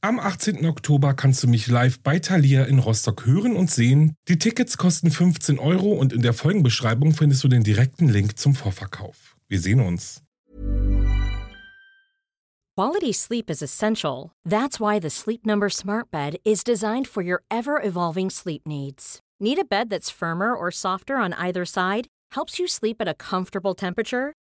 Am 18. Oktober kannst du mich live bei Thalia in Rostock hören und sehen. Die Tickets kosten 15 Euro und in der Folgenbeschreibung findest du den direkten Link zum Vorverkauf. Wir sehen uns. Quality sleep is essential. That's why the Sleep Number Smart Bed is designed for your ever evolving sleep needs. Need a bed that's firmer or softer on either side? Helps you sleep at a comfortable temperature?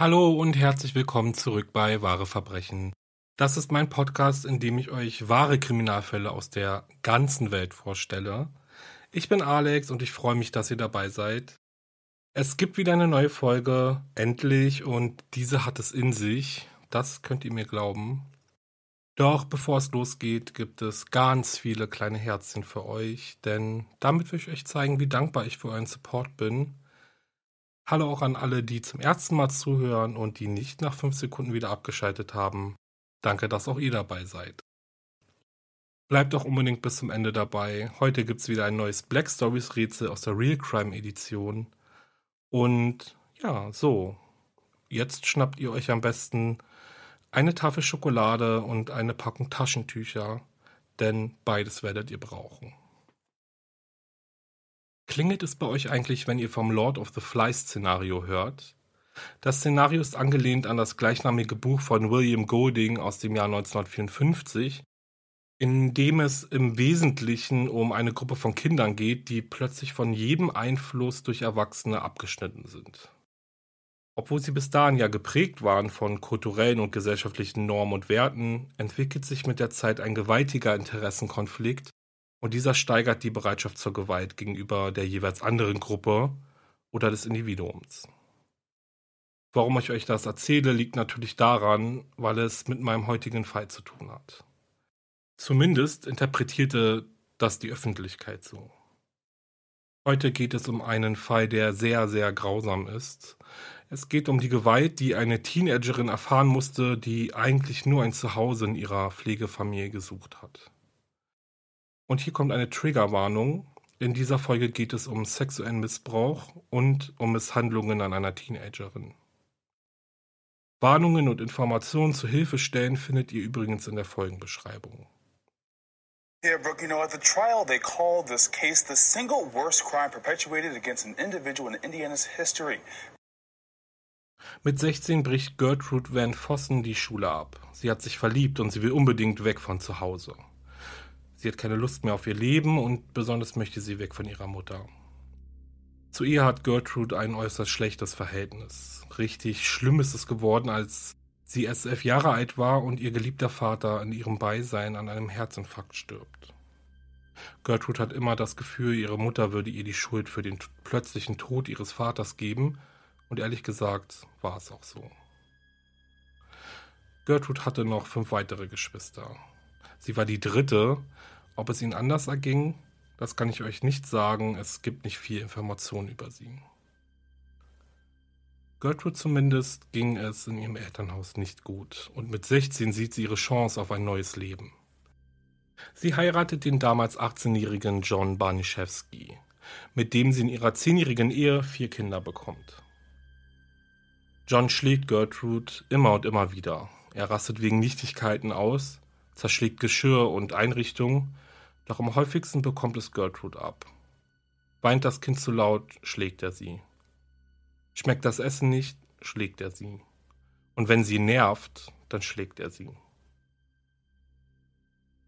Hallo und herzlich willkommen zurück bei Wahre Verbrechen. Das ist mein Podcast, in dem ich euch wahre Kriminalfälle aus der ganzen Welt vorstelle. Ich bin Alex und ich freue mich, dass ihr dabei seid. Es gibt wieder eine neue Folge, endlich, und diese hat es in sich. Das könnt ihr mir glauben. Doch bevor es losgeht, gibt es ganz viele kleine Herzchen für euch, denn damit will ich euch zeigen, wie dankbar ich für euren Support bin. Hallo auch an alle, die zum ersten Mal zuhören und die nicht nach fünf Sekunden wieder abgeschaltet haben. Danke, dass auch ihr dabei seid. Bleibt auch unbedingt bis zum Ende dabei. Heute gibt es wieder ein neues Black Stories Rätsel aus der Real Crime Edition. Und ja, so. Jetzt schnappt ihr euch am besten eine Tafel Schokolade und eine Packung Taschentücher, denn beides werdet ihr brauchen. Klingelt es bei euch eigentlich, wenn ihr vom Lord of the Flies Szenario hört? Das Szenario ist angelehnt an das gleichnamige Buch von William Golding aus dem Jahr 1954, in dem es im Wesentlichen um eine Gruppe von Kindern geht, die plötzlich von jedem Einfluss durch Erwachsene abgeschnitten sind. Obwohl sie bis dahin ja geprägt waren von kulturellen und gesellschaftlichen Normen und Werten, entwickelt sich mit der Zeit ein gewaltiger Interessenkonflikt, und dieser steigert die Bereitschaft zur Gewalt gegenüber der jeweils anderen Gruppe oder des Individuums. Warum ich euch das erzähle, liegt natürlich daran, weil es mit meinem heutigen Fall zu tun hat. Zumindest interpretierte das die Öffentlichkeit so. Heute geht es um einen Fall, der sehr, sehr grausam ist. Es geht um die Gewalt, die eine Teenagerin erfahren musste, die eigentlich nur ein Zuhause in ihrer Pflegefamilie gesucht hat. Und hier kommt eine Triggerwarnung. In dieser Folge geht es um sexuellen Missbrauch und um Misshandlungen an einer Teenagerin. Warnungen und Informationen zu Hilfestellen findet ihr übrigens in der Folgenbeschreibung. Yeah, Brooke, you know, at the trial, they called this case the single worst crime perpetuated against an individual in Indiana's history. Mit 16 bricht Gertrude Van Vossen die Schule ab. Sie hat sich verliebt und sie will unbedingt weg von zu Hause. Sie hat keine Lust mehr auf ihr Leben und besonders möchte sie weg von ihrer Mutter. Zu ihr hat Gertrude ein äußerst schlechtes Verhältnis. Richtig schlimm ist es geworden, als sie erst elf Jahre alt war und ihr geliebter Vater in ihrem Beisein an einem Herzinfarkt stirbt. Gertrude hat immer das Gefühl, ihre Mutter würde ihr die Schuld für den plötzlichen Tod ihres Vaters geben, und ehrlich gesagt war es auch so. Gertrude hatte noch fünf weitere Geschwister. Sie war die dritte. Ob es ihnen anders erging, das kann ich euch nicht sagen. Es gibt nicht viel Informationen über sie. Gertrude zumindest ging es in ihrem Elternhaus nicht gut und mit 16 sieht sie ihre Chance auf ein neues Leben. Sie heiratet den damals 18-jährigen John Barniszewski, mit dem sie in ihrer 10-jährigen Ehe vier Kinder bekommt. John schlägt Gertrude immer und immer wieder. Er rastet wegen Nichtigkeiten aus zerschlägt Geschirr und Einrichtungen, doch am häufigsten bekommt es Gertrude ab. Weint das Kind zu laut, schlägt er sie. Schmeckt das Essen nicht, schlägt er sie. Und wenn sie nervt, dann schlägt er sie.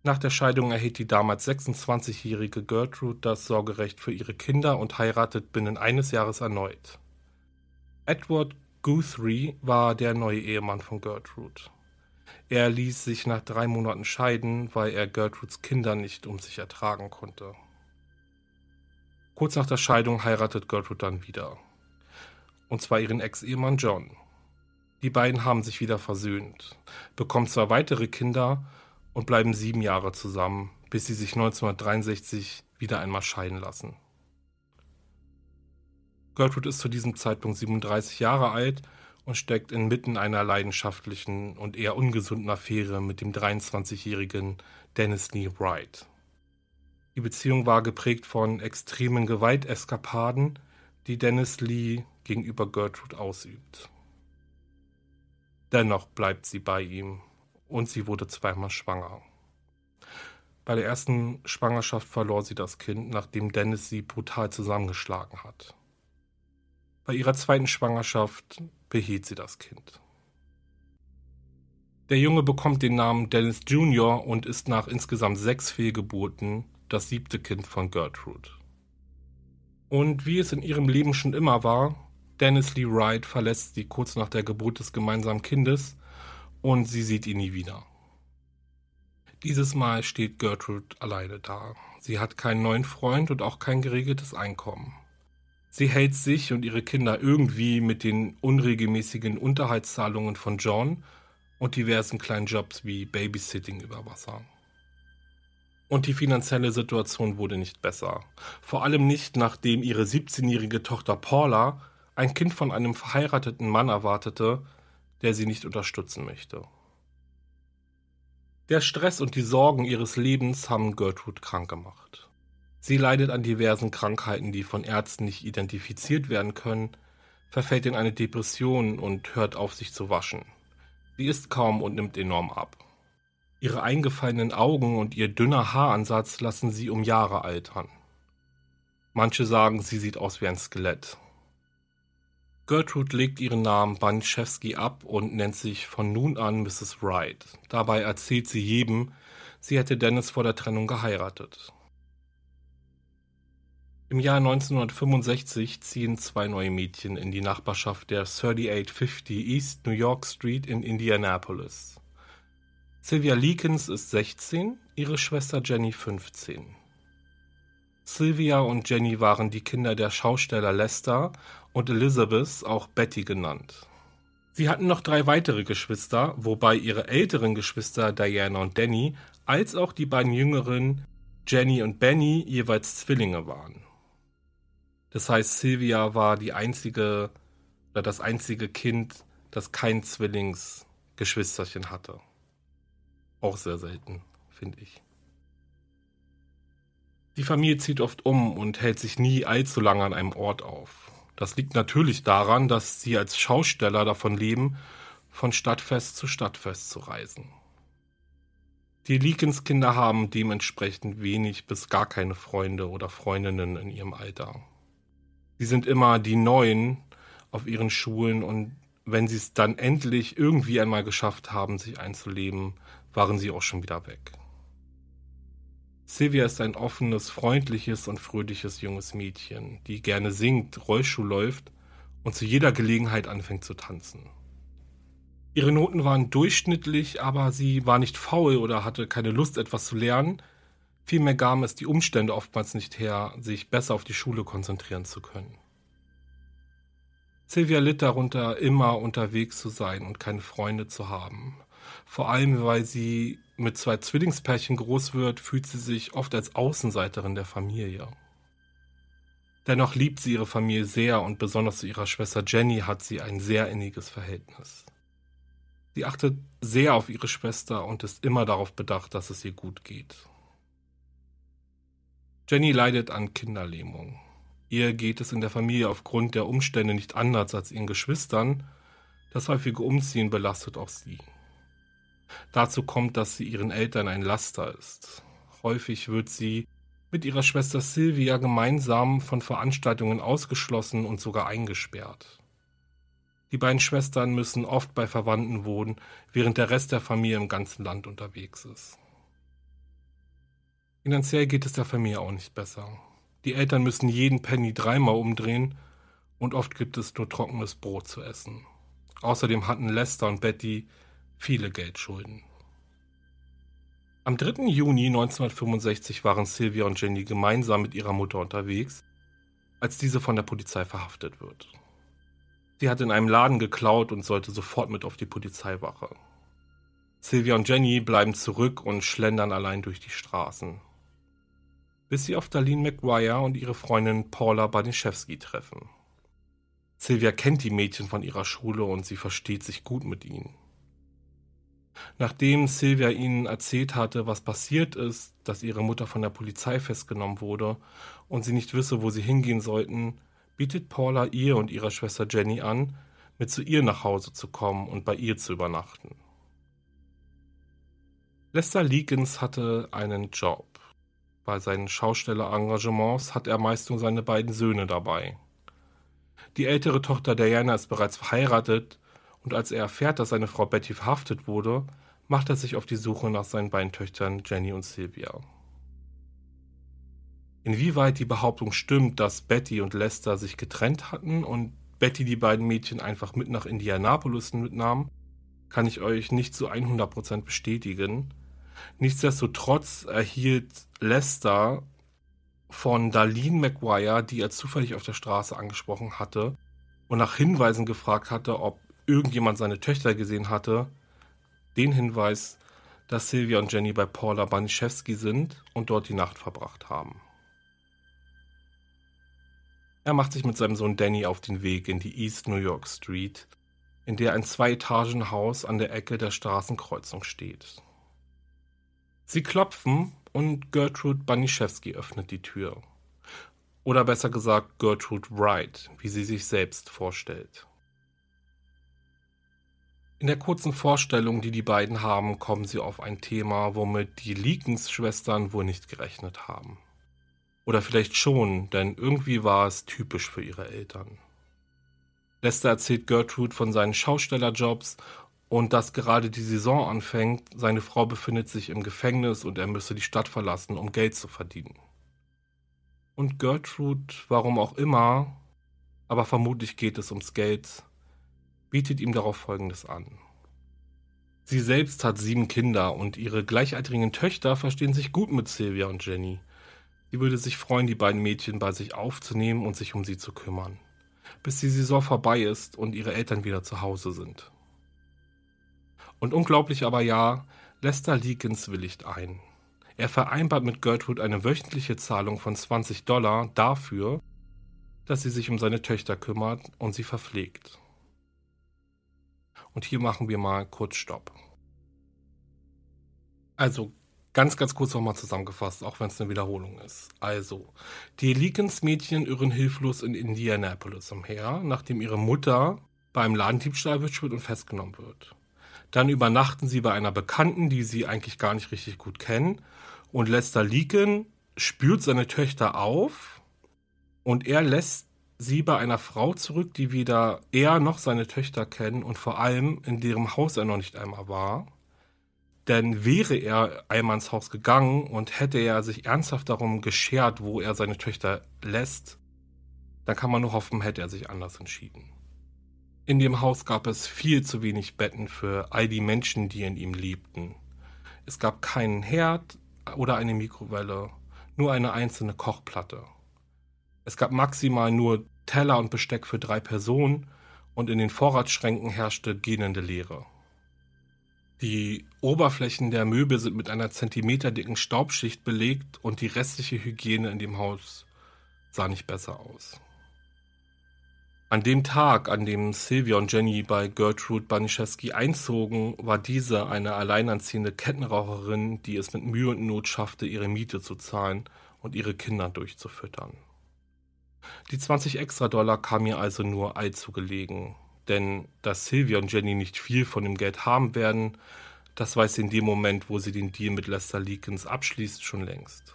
Nach der Scheidung erhält die damals 26-jährige Gertrude das Sorgerecht für ihre Kinder und heiratet binnen eines Jahres erneut. Edward Guthrie war der neue Ehemann von Gertrude. Er ließ sich nach drei Monaten scheiden, weil er Gertrudes Kinder nicht um sich ertragen konnte. Kurz nach der Scheidung heiratet Gertrude dann wieder. Und zwar ihren Ex-Ehemann John. Die beiden haben sich wieder versöhnt, bekommen zwei weitere Kinder und bleiben sieben Jahre zusammen, bis sie sich 1963 wieder einmal scheiden lassen. Gertrude ist zu diesem Zeitpunkt 37 Jahre alt und steckt inmitten einer leidenschaftlichen und eher ungesunden Affäre mit dem 23-jährigen Dennis Lee Wright. Die Beziehung war geprägt von extremen Gewalteskapaden, die Dennis Lee gegenüber Gertrude ausübt. Dennoch bleibt sie bei ihm und sie wurde zweimal schwanger. Bei der ersten Schwangerschaft verlor sie das Kind, nachdem Dennis sie brutal zusammengeschlagen hat. Bei ihrer zweiten Schwangerschaft behielt sie das Kind. Der Junge bekommt den Namen Dennis Jr. und ist nach insgesamt sechs Fehlgeburten das siebte Kind von Gertrude. Und wie es in ihrem Leben schon immer war, Dennis Lee Wright verlässt sie kurz nach der Geburt des gemeinsamen Kindes und sie sieht ihn nie wieder. Dieses Mal steht Gertrude alleine da. Sie hat keinen neuen Freund und auch kein geregeltes Einkommen. Sie hält sich und ihre Kinder irgendwie mit den unregelmäßigen Unterhaltszahlungen von John und diversen kleinen Jobs wie Babysitting über Wasser. Und die finanzielle Situation wurde nicht besser. Vor allem nicht, nachdem ihre 17-jährige Tochter Paula ein Kind von einem verheirateten Mann erwartete, der sie nicht unterstützen möchte. Der Stress und die Sorgen ihres Lebens haben Gertrude krank gemacht. Sie leidet an diversen Krankheiten, die von Ärzten nicht identifiziert werden können, verfällt in eine Depression und hört auf sich zu waschen. Sie isst kaum und nimmt enorm ab. Ihre eingefallenen Augen und ihr dünner Haaransatz lassen sie um Jahre altern. Manche sagen, sie sieht aus wie ein Skelett. Gertrude legt ihren Namen Banchewski ab und nennt sich von nun an Mrs. Wright. Dabei erzählt sie jedem, sie hätte Dennis vor der Trennung geheiratet. Im Jahr 1965 ziehen zwei neue Mädchen in die Nachbarschaft der 3850 East New York Street in Indianapolis. Sylvia Leakins ist 16, ihre Schwester Jenny 15. Sylvia und Jenny waren die Kinder der Schausteller Lester und Elizabeth, auch Betty genannt. Sie hatten noch drei weitere Geschwister, wobei ihre älteren Geschwister Diana und Danny, als auch die beiden jüngeren Jenny und Benny jeweils Zwillinge waren. Das heißt, Sylvia war die einzige oder das einzige Kind, das kein Zwillingsgeschwisterchen hatte. Auch sehr selten, finde ich. Die Familie zieht oft um und hält sich nie allzu lange an einem Ort auf. Das liegt natürlich daran, dass sie als Schausteller davon leben, von Stadtfest zu Stadtfest zu reisen. Die Leakins-Kinder haben dementsprechend wenig bis gar keine Freunde oder Freundinnen in ihrem Alter. Sie sind immer die Neuen auf ihren Schulen und wenn sie es dann endlich irgendwie einmal geschafft haben, sich einzuleben, waren sie auch schon wieder weg. Sylvia ist ein offenes, freundliches und fröhliches junges Mädchen, die gerne singt, Rollschuh läuft und zu jeder Gelegenheit anfängt zu tanzen. Ihre Noten waren durchschnittlich, aber sie war nicht faul oder hatte keine Lust, etwas zu lernen. Vielmehr gaben es die Umstände oftmals nicht her, sich besser auf die Schule konzentrieren zu können. Sylvia litt darunter, immer unterwegs zu sein und keine Freunde zu haben. Vor allem, weil sie mit zwei Zwillingspärchen groß wird, fühlt sie sich oft als Außenseiterin der Familie. Dennoch liebt sie ihre Familie sehr und besonders zu ihrer Schwester Jenny hat sie ein sehr inniges Verhältnis. Sie achtet sehr auf ihre Schwester und ist immer darauf bedacht, dass es ihr gut geht. Jenny leidet an Kinderlähmung. Ihr geht es in der Familie aufgrund der Umstände nicht anders als ihren Geschwistern. Das häufige Umziehen belastet auch sie. Dazu kommt, dass sie ihren Eltern ein Laster ist. Häufig wird sie mit ihrer Schwester Sylvia gemeinsam von Veranstaltungen ausgeschlossen und sogar eingesperrt. Die beiden Schwestern müssen oft bei Verwandten wohnen, während der Rest der Familie im ganzen Land unterwegs ist. Finanziell geht es der Familie auch nicht besser. Die Eltern müssen jeden Penny dreimal umdrehen und oft gibt es nur trockenes Brot zu essen. Außerdem hatten Lester und Betty viele Geldschulden. Am 3. Juni 1965 waren Sylvia und Jenny gemeinsam mit ihrer Mutter unterwegs, als diese von der Polizei verhaftet wird. Sie hat in einem Laden geklaut und sollte sofort mit auf die Polizeiwache. Sylvia und Jenny bleiben zurück und schlendern allein durch die Straßen. Bis sie auf Darlene McGuire und ihre Freundin Paula Baniszewski treffen. Sylvia kennt die Mädchen von ihrer Schule und sie versteht sich gut mit ihnen. Nachdem Sylvia ihnen erzählt hatte, was passiert ist, dass ihre Mutter von der Polizei festgenommen wurde und sie nicht wisse, wo sie hingehen sollten, bietet Paula ihr und ihrer Schwester Jenny an, mit zu ihr nach Hause zu kommen und bei ihr zu übernachten. Lester Leakins hatte einen Job. Bei seinen Schaustellerengagements hat er meist nur seine beiden Söhne dabei. Die ältere Tochter Diana ist bereits verheiratet und als er erfährt, dass seine Frau Betty verhaftet wurde, macht er sich auf die Suche nach seinen beiden Töchtern Jenny und Sylvia. Inwieweit die Behauptung stimmt, dass Betty und Lester sich getrennt hatten und Betty die beiden Mädchen einfach mit nach Indianapolis mitnahm, kann ich euch nicht zu 100% bestätigen. Nichtsdestotrotz erhielt Lester von Darlene McGuire, die er zufällig auf der Straße angesprochen hatte und nach Hinweisen gefragt hatte, ob irgendjemand seine Töchter gesehen hatte, den Hinweis, dass Sylvia und Jenny bei Paula Baniszewski sind und dort die Nacht verbracht haben. Er macht sich mit seinem Sohn Danny auf den Weg in die East New York Street, in der ein Zwei-Etagen-Haus an der Ecke der Straßenkreuzung steht. Sie klopfen und Gertrude Baniszewski öffnet die Tür. Oder besser gesagt Gertrude Wright, wie sie sich selbst vorstellt. In der kurzen Vorstellung, die die beiden haben, kommen sie auf ein Thema, womit die Leakens-Schwestern wohl nicht gerechnet haben. Oder vielleicht schon, denn irgendwie war es typisch für ihre Eltern. Lester erzählt Gertrude von seinen Schaustellerjobs und dass gerade die Saison anfängt, seine Frau befindet sich im Gefängnis und er müsse die Stadt verlassen, um Geld zu verdienen. Und Gertrude, warum auch immer, aber vermutlich geht es ums Geld, bietet ihm darauf Folgendes an. Sie selbst hat sieben Kinder und ihre gleichaltrigen Töchter verstehen sich gut mit Sylvia und Jenny. Sie würde sich freuen, die beiden Mädchen bei sich aufzunehmen und sich um sie zu kümmern, bis die Saison vorbei ist und ihre Eltern wieder zu Hause sind. Und unglaublich aber ja, Lester Leakins willigt ein. Er vereinbart mit Gertrude eine wöchentliche Zahlung von 20 Dollar dafür, dass sie sich um seine Töchter kümmert und sie verpflegt. Und hier machen wir mal kurz Stopp. Also ganz, ganz kurz nochmal zusammengefasst, auch wenn es eine Wiederholung ist. Also, die Leakins-Mädchen irren hilflos in Indianapolis umher, nachdem ihre Mutter beim Ladendiebstahl wird und festgenommen wird. Dann übernachten sie bei einer Bekannten, die sie eigentlich gar nicht richtig gut kennen. Und Lester Leakin spürt seine Töchter auf und er lässt sie bei einer Frau zurück, die weder er noch seine Töchter kennen und vor allem in deren Haus er noch nicht einmal war. Denn wäre er einmal ins Haus gegangen und hätte er sich ernsthaft darum geschert, wo er seine Töchter lässt, dann kann man nur hoffen, hätte er sich anders entschieden. In dem Haus gab es viel zu wenig Betten für all die Menschen, die in ihm lebten. Es gab keinen Herd oder eine Mikrowelle, nur eine einzelne Kochplatte. Es gab maximal nur Teller und Besteck für drei Personen und in den Vorratsschränken herrschte gähnende Leere. Die Oberflächen der Möbel sind mit einer zentimeterdicken Staubschicht belegt und die restliche Hygiene in dem Haus sah nicht besser aus. An dem Tag, an dem Sylvia und Jenny bei Gertrude Baniszewski einzogen, war diese eine alleinerziehende Kettenraucherin, die es mit Mühe und Not schaffte, ihre Miete zu zahlen und ihre Kinder durchzufüttern. Die 20 extra Dollar kamen mir also nur allzu gelegen. Denn dass Sylvia und Jenny nicht viel von dem Geld haben werden, das weiß sie in dem Moment, wo sie den Deal mit Lester Leakins abschließt, schon längst.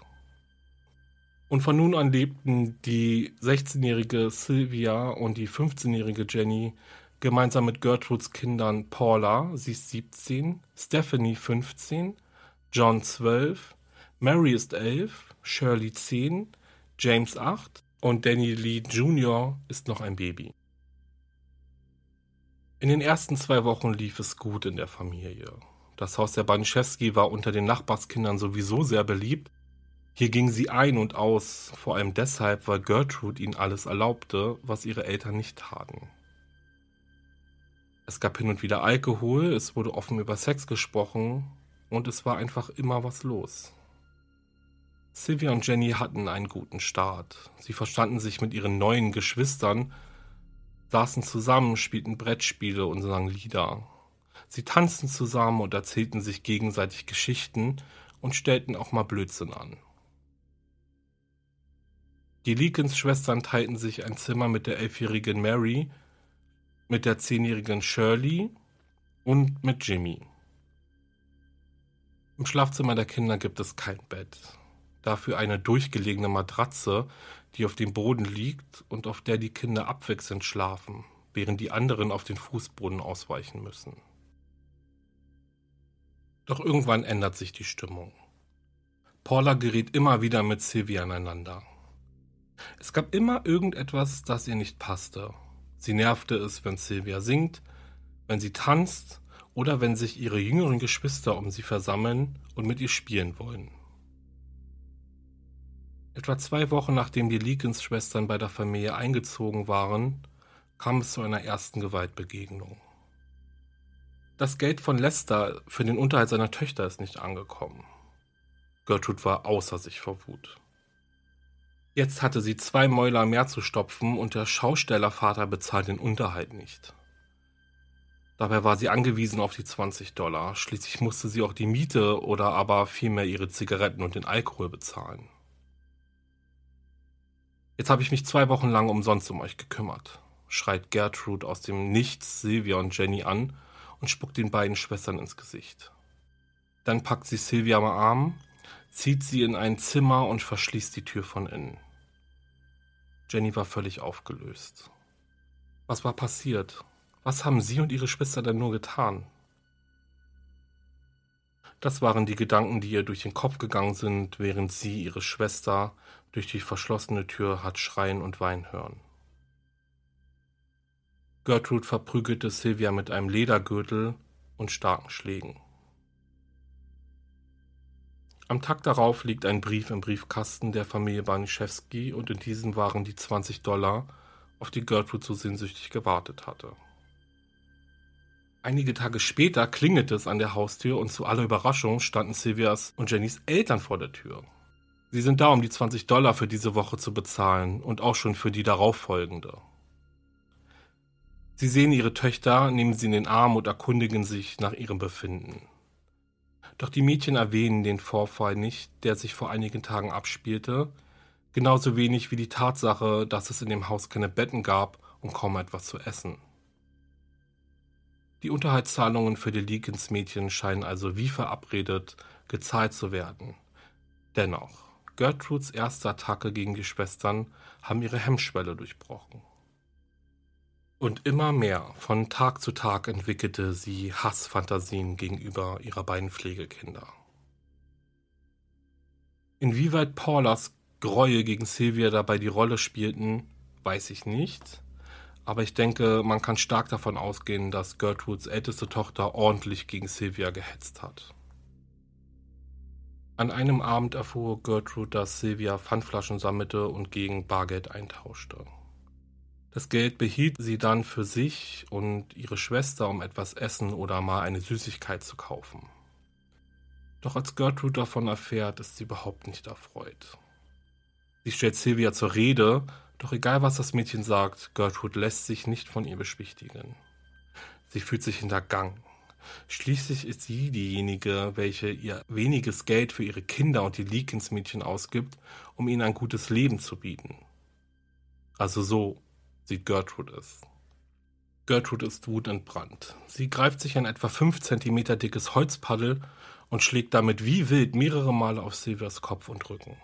Und von nun an lebten die 16-jährige Sylvia und die 15-jährige Jenny gemeinsam mit Gertrudes Kindern Paula, sie ist 17, Stephanie 15, John 12, Mary ist 11, Shirley 10, James 8 und Danny Lee Jr. ist noch ein Baby. In den ersten zwei Wochen lief es gut in der Familie. Das Haus der Baniszewski war unter den Nachbarskindern sowieso sehr beliebt. Hier ging sie ein und aus, vor allem deshalb, weil Gertrude ihnen alles erlaubte, was ihre Eltern nicht taten. Es gab hin und wieder Alkohol, es wurde offen über Sex gesprochen und es war einfach immer was los. Sylvia und Jenny hatten einen guten Start. Sie verstanden sich mit ihren neuen Geschwistern, saßen zusammen, spielten Brettspiele und sangen Lieder. Sie tanzten zusammen und erzählten sich gegenseitig Geschichten und stellten auch mal Blödsinn an. Die Leakins-Schwestern teilten sich ein Zimmer mit der elfjährigen Mary, mit der zehnjährigen Shirley und mit Jimmy. Im Schlafzimmer der Kinder gibt es kein Bett. Dafür eine durchgelegene Matratze, die auf dem Boden liegt und auf der die Kinder abwechselnd schlafen, während die anderen auf den Fußboden ausweichen müssen. Doch irgendwann ändert sich die Stimmung. Paula gerät immer wieder mit Sylvia aneinander. Es gab immer irgendetwas, das ihr nicht passte. Sie nervte es, wenn Sylvia singt, wenn sie tanzt oder wenn sich ihre jüngeren Geschwister um sie versammeln und mit ihr spielen wollen. Etwa zwei Wochen nachdem die Leakins-Schwestern bei der Familie eingezogen waren, kam es zu einer ersten Gewaltbegegnung. Das Geld von Lester für den Unterhalt seiner Töchter ist nicht angekommen. Gertrude war außer sich vor Wut. Jetzt hatte sie zwei Mäuler mehr zu stopfen und der Schaustellervater bezahlt den Unterhalt nicht. Dabei war sie angewiesen auf die 20 Dollar. Schließlich musste sie auch die Miete oder aber vielmehr ihre Zigaretten und den Alkohol bezahlen. Jetzt habe ich mich zwei Wochen lang umsonst um euch gekümmert, schreit Gertrude aus dem Nichts Sylvia und Jenny an und spuckt den beiden Schwestern ins Gesicht. Dann packt sie Sylvia am Arm, zieht sie in ein Zimmer und verschließt die Tür von innen. Jenny war völlig aufgelöst. Was war passiert? Was haben sie und ihre Schwester denn nur getan? Das waren die Gedanken, die ihr durch den Kopf gegangen sind, während sie ihre Schwester durch die verschlossene Tür hat schreien und weinen hören. Gertrude verprügelte Sylvia mit einem Ledergürtel und starken Schlägen. Am Tag darauf liegt ein Brief im Briefkasten der Familie Baniszewski und in diesem waren die 20 Dollar, auf die Gertrude so sehnsüchtig gewartet hatte. Einige Tage später klingelte es an der Haustür und zu aller Überraschung standen Sylvias und Jennys Eltern vor der Tür. Sie sind da, um die 20 Dollar für diese Woche zu bezahlen und auch schon für die darauffolgende. Sie sehen ihre Töchter, nehmen sie in den Arm und erkundigen sich nach ihrem Befinden. Doch die Mädchen erwähnen den Vorfall nicht, der sich vor einigen Tagen abspielte, genauso wenig wie die Tatsache, dass es in dem Haus keine Betten gab und kaum etwas zu essen. Die Unterhaltszahlungen für die Leakins-Mädchen scheinen also wie verabredet gezahlt zu werden. Dennoch, Gertrudes erste Attacke gegen die Schwestern haben ihre Hemmschwelle durchbrochen. Und immer mehr, von Tag zu Tag entwickelte sie Hassfantasien gegenüber ihrer beiden Pflegekinder. Inwieweit Paulas Gräuel gegen Sylvia dabei die Rolle spielten, weiß ich nicht. Aber ich denke, man kann stark davon ausgehen, dass Gertrudes älteste Tochter ordentlich gegen Sylvia gehetzt hat. An einem Abend erfuhr Gertrude, dass Sylvia Pfandflaschen sammelte und gegen Bargeld eintauschte. Das Geld behielt sie dann für sich und ihre Schwester, um etwas Essen oder mal eine Süßigkeit zu kaufen. Doch als Gertrude davon erfährt, ist sie überhaupt nicht erfreut. Sie stellt Sylvia zur Rede, doch egal was das Mädchen sagt, Gertrude lässt sich nicht von ihr beschwichtigen. Sie fühlt sich hintergangen. Schließlich ist sie diejenige, welche ihr weniges Geld für ihre Kinder und die Leakins-Mädchen ausgibt, um ihnen ein gutes Leben zu bieten. Also so sieht Gertrude es. Gertrude ist wutentbrannt. Sie greift sich ein etwa fünf Zentimeter dickes Holzpaddel und schlägt damit wie wild mehrere Male auf Silvias Kopf und Rücken.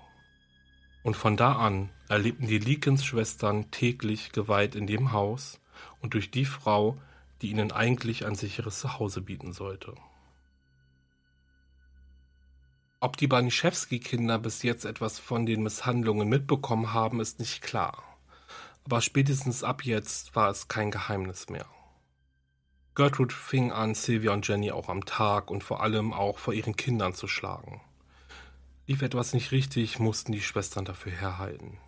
Und von da an erlebten die Leakins-Schwestern täglich Gewalt in dem Haus und durch die Frau, die ihnen eigentlich ein sicheres Zuhause bieten sollte. Ob die Baniszewski-Kinder bis jetzt etwas von den Misshandlungen mitbekommen haben, ist nicht klar. Aber spätestens ab jetzt war es kein Geheimnis mehr. Gertrude fing an, Sylvia und Jenny auch am Tag und vor allem auch vor ihren Kindern zu schlagen. Lief etwas nicht richtig, mussten die Schwestern dafür herhalten.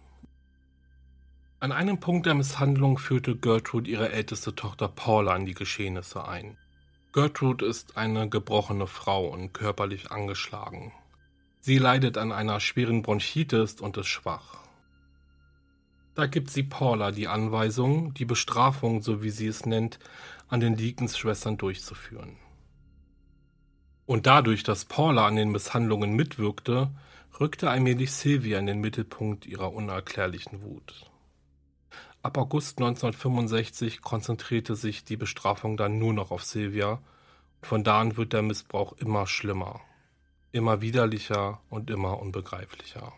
An einem Punkt der Misshandlung führte Gertrude ihre älteste Tochter Paula in die Geschehnisse ein. Gertrude ist eine gebrochene Frau und körperlich angeschlagen. Sie leidet an einer schweren Bronchitis und ist schwach. Da gibt sie Paula die Anweisung, die Bestrafung, so wie sie es nennt, an den Deacons-Schwestern durchzuführen. Und dadurch, dass Paula an den Misshandlungen mitwirkte, rückte allmählich Sylvia in den Mittelpunkt ihrer unerklärlichen Wut. Ab August 1965 konzentrierte sich die Bestrafung dann nur noch auf Sylvia und von da an wird der Missbrauch immer schlimmer, immer widerlicher und immer unbegreiflicher.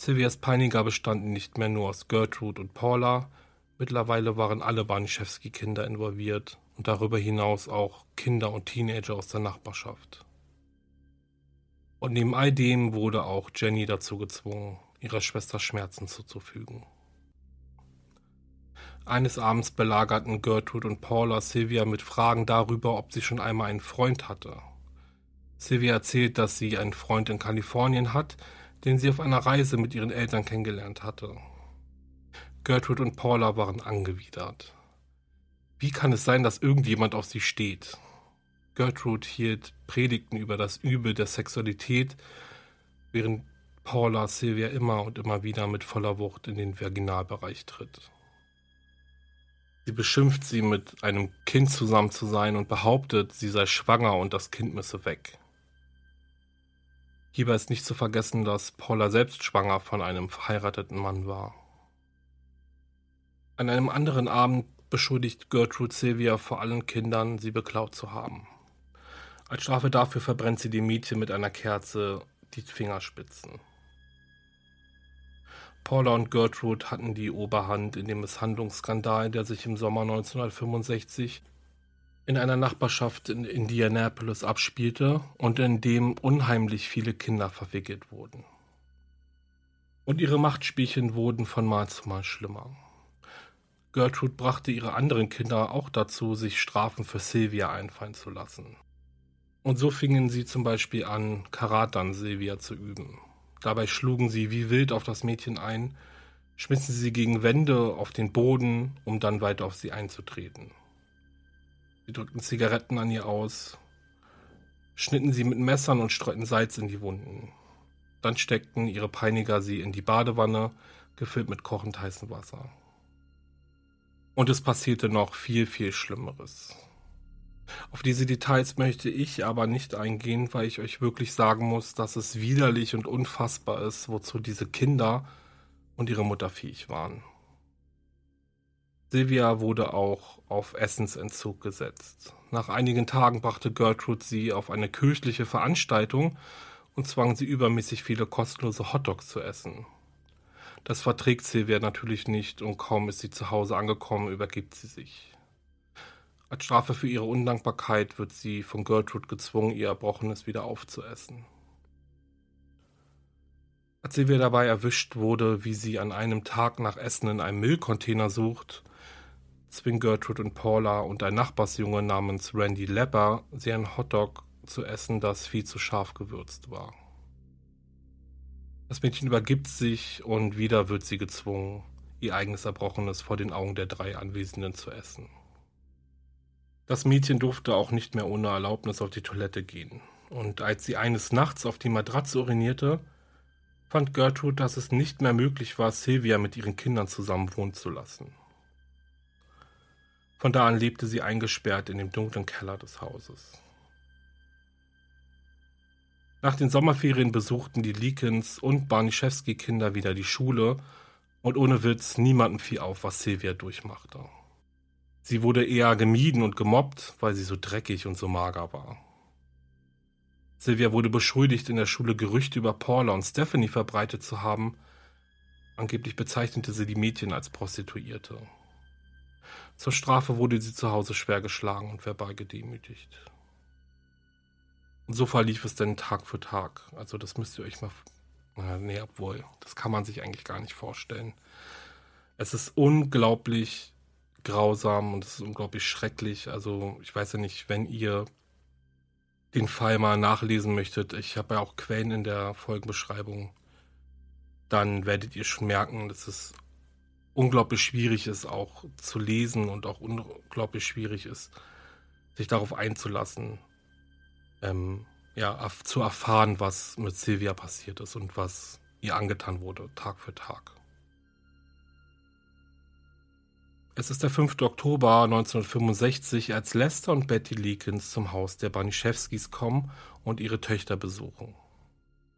Sylvias Peiniger bestanden nicht mehr nur aus Gertrude und Paula, Mittlerweile waren alle Baniszewski-Kinder involviert und darüber hinaus auch Kinder und Teenager aus der Nachbarschaft. Und neben all dem wurde auch Jenny dazu gezwungen, ihrer Schwester Schmerzen zuzufügen. Eines Abends belagerten Gertrude und Paula Sylvia mit Fragen darüber, ob sie schon einmal einen Freund hatte. Sylvia erzählt, dass sie einen Freund in Kalifornien hat, den sie auf einer Reise mit ihren Eltern kennengelernt hatte. Gertrude und Paula waren angewidert. Wie kann es sein, dass irgendjemand auf sie steht? Gertrude hielt Predigten über das Übel der Sexualität, während Paula Sylvia immer und immer wieder mit voller Wucht in den Vaginalbereich tritt. Sie beschimpft sie, mit einem Kind zusammen zu sein und behauptet, sie sei schwanger und das Kind müsse weg. Hierbei ist nicht zu vergessen, dass Paula selbst schwanger von einem verheirateten Mann war. An einem anderen Abend beschuldigt Gertrude Sylvia vor allen Kindern, sie beklaut zu haben. Als Strafe dafür verbrennt sie dem Mädchen mit einer Kerze die Fingerspitzen. Paula und Gertrude hatten die Oberhand in dem Misshandlungsskandal, der sich im Sommer 1965 in einer Nachbarschaft in Indianapolis abspielte und in dem unheimlich viele Kinder verwickelt wurden. Und ihre Machtspielchen wurden von Mal zu Mal schlimmer. Gertrude brachte ihre anderen Kinder auch dazu, sich Strafen für Sylvia einfallen zu lassen. Und so fingen sie zum Beispiel an, Karat an Sylvia zu üben. Dabei schlugen sie wie wild auf das Mädchen ein, schmissen sie gegen Wände auf den Boden, um dann weiter auf sie einzutreten. Sie drückten Zigaretten an ihr aus, schnitten sie mit Messern und streuten Salz in die Wunden. Dann steckten ihre Peiniger sie in die Badewanne, gefüllt mit kochend heißem Wasser. Und es passierte noch viel, viel Schlimmeres. Auf diese Details möchte ich aber nicht eingehen, weil ich euch wirklich sagen muss, dass es widerlich und unfassbar ist, wozu diese Kinder und ihre Mutter fähig waren. Silvia wurde auch auf Essensentzug gesetzt. Nach einigen Tagen brachte Gertrude sie auf eine kirchliche Veranstaltung und zwang sie übermäßig viele kostenlose Hotdogs zu essen. Das verträgt Silvia natürlich nicht und kaum ist sie zu Hause angekommen, übergibt sie sich. Als Strafe für ihre Undankbarkeit wird sie von Gertrude gezwungen, ihr Erbrochenes wieder aufzuessen. Als Silvia dabei erwischt wurde, wie sie an einem Tag nach Essen in einem Müllcontainer sucht, zwingen Gertrude und Paula und ein Nachbarsjunge namens Randy Lepper sie ein Hotdog zu essen, das viel zu scharf gewürzt war. Das Mädchen übergibt sich und wieder wird sie gezwungen, ihr eigenes Erbrochenes vor den Augen der drei Anwesenden zu essen. Das Mädchen durfte auch nicht mehr ohne Erlaubnis auf die Toilette gehen. Und als sie eines Nachts auf die Matratze urinierte, fand Gertrude, dass es nicht mehr möglich war, Sylvia mit ihren Kindern zusammen wohnen zu lassen. Von da an lebte sie eingesperrt in dem dunklen Keller des Hauses. Nach den Sommerferien besuchten die Likens und Barniszewski-Kinder wieder die Schule und ohne Witz niemanden fiel auf, was Silvia durchmachte. Sie wurde eher gemieden und gemobbt, weil sie so dreckig und so mager war. Silvia wurde beschuldigt, in der Schule Gerüchte über Paula und Stephanie verbreitet zu haben. Angeblich bezeichnete sie die Mädchen als Prostituierte. Zur Strafe wurde sie zu Hause schwer geschlagen und verbal gedemütigt. Und so verlief es denn Tag für Tag. Also das müsst ihr euch mal... Nee, obwohl, das kann man sich eigentlich gar nicht vorstellen. Es ist unglaublich grausam und es ist unglaublich schrecklich. Also ich weiß ja nicht, wenn ihr den Fall mal nachlesen möchtet, ich habe ja auch Quellen in der Folgenbeschreibung, dann werdet ihr schon merken, dass es unglaublich schwierig ist, auch zu lesen und auch unglaublich schwierig ist, sich darauf einzulassen, ähm, ja, zu erfahren, was mit Silvia passiert ist und was ihr angetan wurde, Tag für Tag. Es ist der 5. Oktober 1965, als Lester und Betty Leakins zum Haus der Baniszewskis kommen und ihre Töchter besuchen.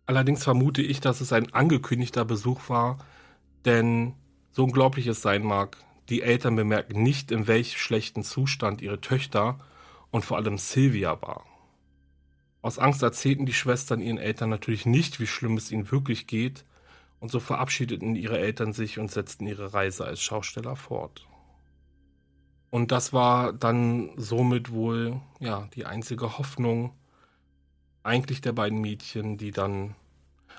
Allerdings vermute ich, dass es ein angekündigter Besuch war, denn so unglaublich es sein mag, die Eltern bemerken nicht, in welch schlechten Zustand ihre Töchter und vor allem Sylvia war. Aus Angst erzählten die Schwestern ihren Eltern natürlich nicht, wie schlimm es ihnen wirklich geht, und so verabschiedeten ihre Eltern sich und setzten ihre Reise als Schausteller fort. Und das war dann somit wohl ja die einzige Hoffnung eigentlich der beiden Mädchen, die dann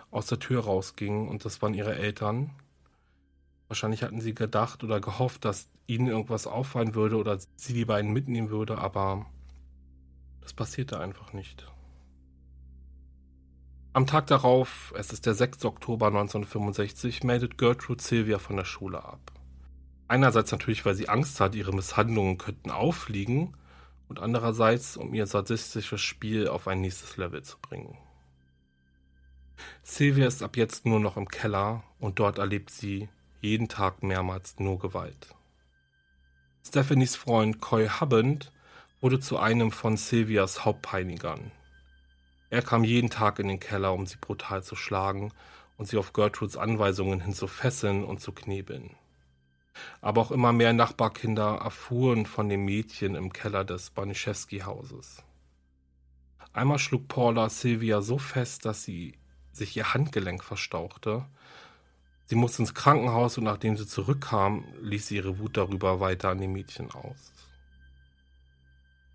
aus der Tür rausgingen und das waren ihre Eltern. Wahrscheinlich hatten sie gedacht oder gehofft, dass ihnen irgendwas auffallen würde oder sie die beiden mitnehmen würde, aber das passierte einfach nicht. Am Tag darauf, es ist der 6. Oktober 1965, meldet Gertrude Sylvia von der Schule ab. Einerseits natürlich, weil sie Angst hat, ihre Misshandlungen könnten auffliegen und andererseits, um ihr sadistisches Spiel auf ein nächstes Level zu bringen. Sylvia ist ab jetzt nur noch im Keller und dort erlebt sie jeden Tag mehrmals nur Gewalt. Stephanies Freund Coy Hubband wurde zu einem von Sylvias Hauptpeinigern. Er kam jeden Tag in den Keller, um sie brutal zu schlagen und sie auf Gertrudes Anweisungen hin zu fesseln und zu knebeln. Aber auch immer mehr Nachbarkinder erfuhren von dem Mädchen im Keller des Baniszewski-Hauses. Einmal schlug Paula Sylvia so fest, dass sie sich ihr Handgelenk verstauchte. Sie musste ins Krankenhaus und nachdem sie zurückkam, ließ sie ihre Wut darüber weiter an dem Mädchen aus.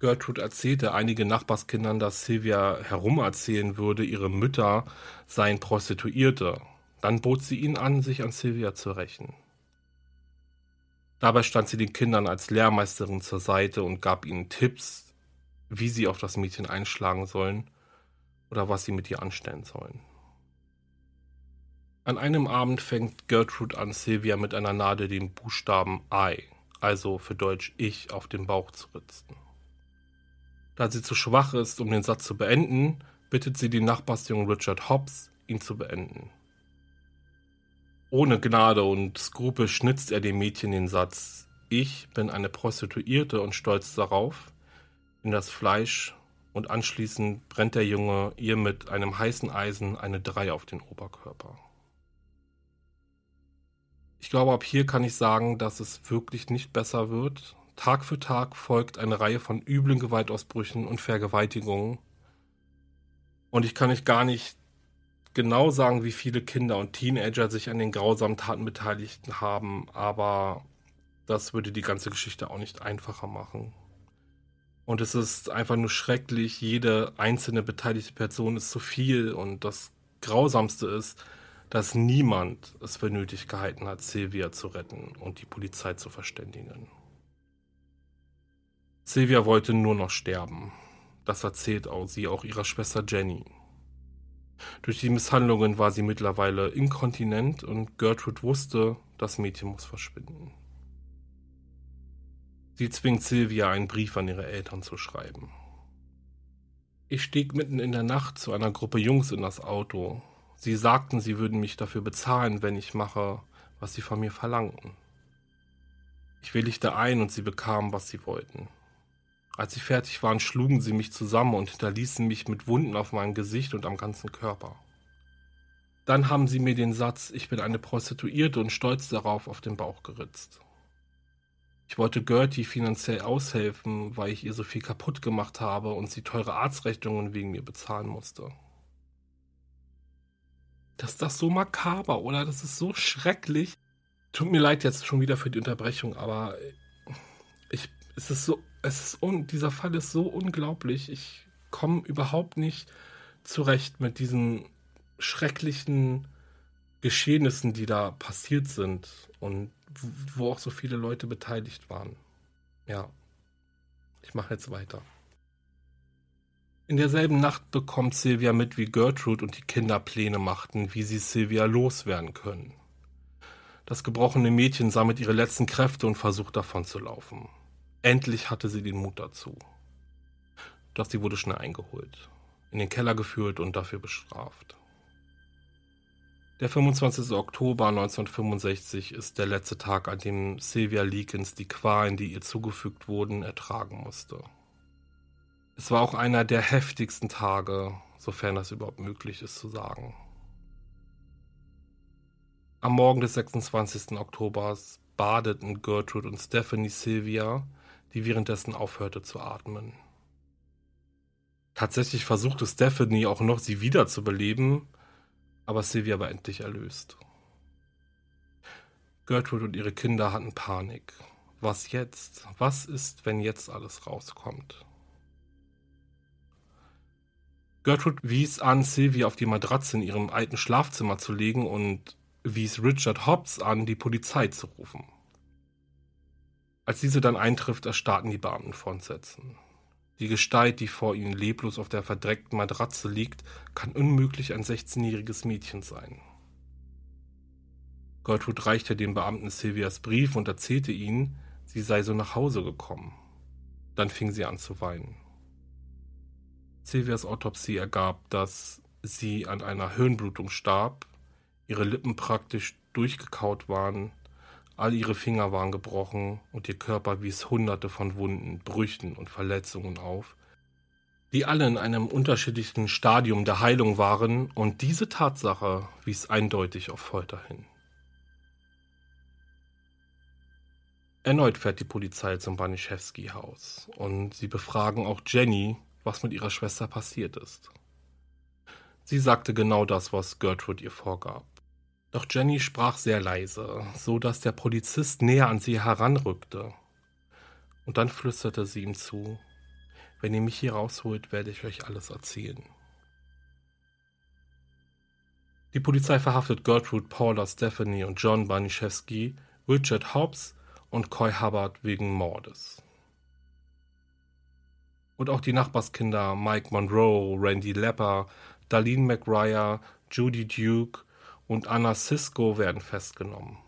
Gertrude erzählte einigen Nachbarskindern, dass Sylvia herumerzählen würde, ihre Mütter seien Prostituierte. Dann bot sie ihnen an, sich an Sylvia zu rächen. Dabei stand sie den Kindern als Lehrmeisterin zur Seite und gab ihnen Tipps, wie sie auf das Mädchen einschlagen sollen oder was sie mit ihr anstellen sollen. An einem Abend fängt Gertrude an, Sylvia mit einer Nadel den Buchstaben I, also für Deutsch ich, auf den Bauch zu ritzen. Da sie zu schwach ist, um den Satz zu beenden, bittet sie den Nachbarsjungen Richard Hobbs, ihn zu beenden. Ohne Gnade und Skrupel schnitzt er dem Mädchen den Satz Ich bin eine Prostituierte und stolz darauf in das Fleisch und anschließend brennt der Junge ihr mit einem heißen Eisen eine Drei auf den Oberkörper. Ich glaube, ab hier kann ich sagen, dass es wirklich nicht besser wird. Tag für Tag folgt eine Reihe von üblen Gewaltausbrüchen und Vergewaltigungen. Und ich kann euch gar nicht genau sagen, wie viele Kinder und Teenager sich an den grausamen Taten beteiligt haben, aber das würde die ganze Geschichte auch nicht einfacher machen. Und es ist einfach nur schrecklich, jede einzelne beteiligte Person ist zu viel und das Grausamste ist, dass niemand es für nötig gehalten hat, Silvia zu retten und die Polizei zu verständigen. Silvia wollte nur noch sterben. Das erzählt auch sie auch ihrer Schwester Jenny. Durch die Misshandlungen war sie mittlerweile inkontinent und Gertrude wusste, das Mädchen muss verschwinden. Sie zwingt Sylvia, einen Brief an ihre Eltern zu schreiben. Ich stieg mitten in der Nacht zu einer Gruppe Jungs in das Auto. Sie sagten, sie würden mich dafür bezahlen, wenn ich mache, was sie von mir verlangten. Ich willigte ein und sie bekamen, was sie wollten. Als sie fertig waren, schlugen sie mich zusammen und hinterließen mich mit Wunden auf meinem Gesicht und am ganzen Körper. Dann haben sie mir den Satz, ich bin eine Prostituierte und stolz darauf, auf den Bauch geritzt. Ich wollte Gertie finanziell aushelfen, weil ich ihr so viel kaputt gemacht habe und sie teure Arztrechnungen wegen mir bezahlen musste. Das ist das so makaber, oder? Das ist so schrecklich. Tut mir leid jetzt schon wieder für die Unterbrechung, aber es ist so, es ist un, dieser Fall ist so unglaublich. Ich komme überhaupt nicht zurecht mit diesen schrecklichen Geschehnissen, die da passiert sind und wo auch so viele Leute beteiligt waren. Ja, ich mache jetzt weiter. In derselben Nacht bekommt Sylvia mit, wie Gertrude und die Kinder Pläne machten, wie sie Sylvia loswerden können. Das gebrochene Mädchen sammelt ihre letzten Kräfte und versucht davon zu laufen. Endlich hatte sie den Mut dazu. Doch sie wurde schnell eingeholt, in den Keller geführt und dafür bestraft. Der 25. Oktober 1965 ist der letzte Tag, an dem Sylvia Leakins die Qualen, die ihr zugefügt wurden, ertragen musste. Es war auch einer der heftigsten Tage, sofern das überhaupt möglich ist zu sagen. Am Morgen des 26. Oktobers badeten Gertrude und Stephanie Sylvia, die währenddessen aufhörte zu atmen. Tatsächlich versuchte Stephanie auch noch, sie wiederzubeleben, aber Sylvia war endlich erlöst. Gertrude und ihre Kinder hatten Panik. Was jetzt? Was ist, wenn jetzt alles rauskommt? Gertrude wies an, Sylvie auf die Matratze in ihrem alten Schlafzimmer zu legen und wies Richard Hobbs an, die Polizei zu rufen. Als diese dann eintrifft, erstarrten die Beamten vor Entsetzen. Die Gestalt, die vor ihnen leblos auf der verdreckten Matratze liegt, kann unmöglich ein 16-jähriges Mädchen sein. Gertrude reichte dem Beamten Sylvias Brief und erzählte ihnen, sie sei so nach Hause gekommen. Dann fing sie an zu weinen. Silvias Autopsie ergab, dass sie an einer Hirnblutung starb, ihre Lippen praktisch durchgekaut waren, all ihre Finger waren gebrochen und ihr Körper wies hunderte von Wunden, Brüchen und Verletzungen auf, die alle in einem unterschiedlichen Stadium der Heilung waren, und diese Tatsache wies eindeutig auf Folter hin. Erneut fährt die Polizei zum Baniszewski-Haus und sie befragen auch Jenny, was mit ihrer Schwester passiert ist. Sie sagte genau das, was Gertrude ihr vorgab. Doch Jenny sprach sehr leise, so dass der Polizist näher an sie heranrückte. Und dann flüsterte sie ihm zu, wenn ihr mich hier rausholt, werde ich euch alles erzählen. Die Polizei verhaftet Gertrude, Paula, Stephanie und John Baniszewski, Richard Hobbs und Coy Hubbard wegen Mordes. Und auch die Nachbarskinder Mike Monroe, Randy Lepper, Darlene McGuire, Judy Duke und Anna Cisco werden festgenommen.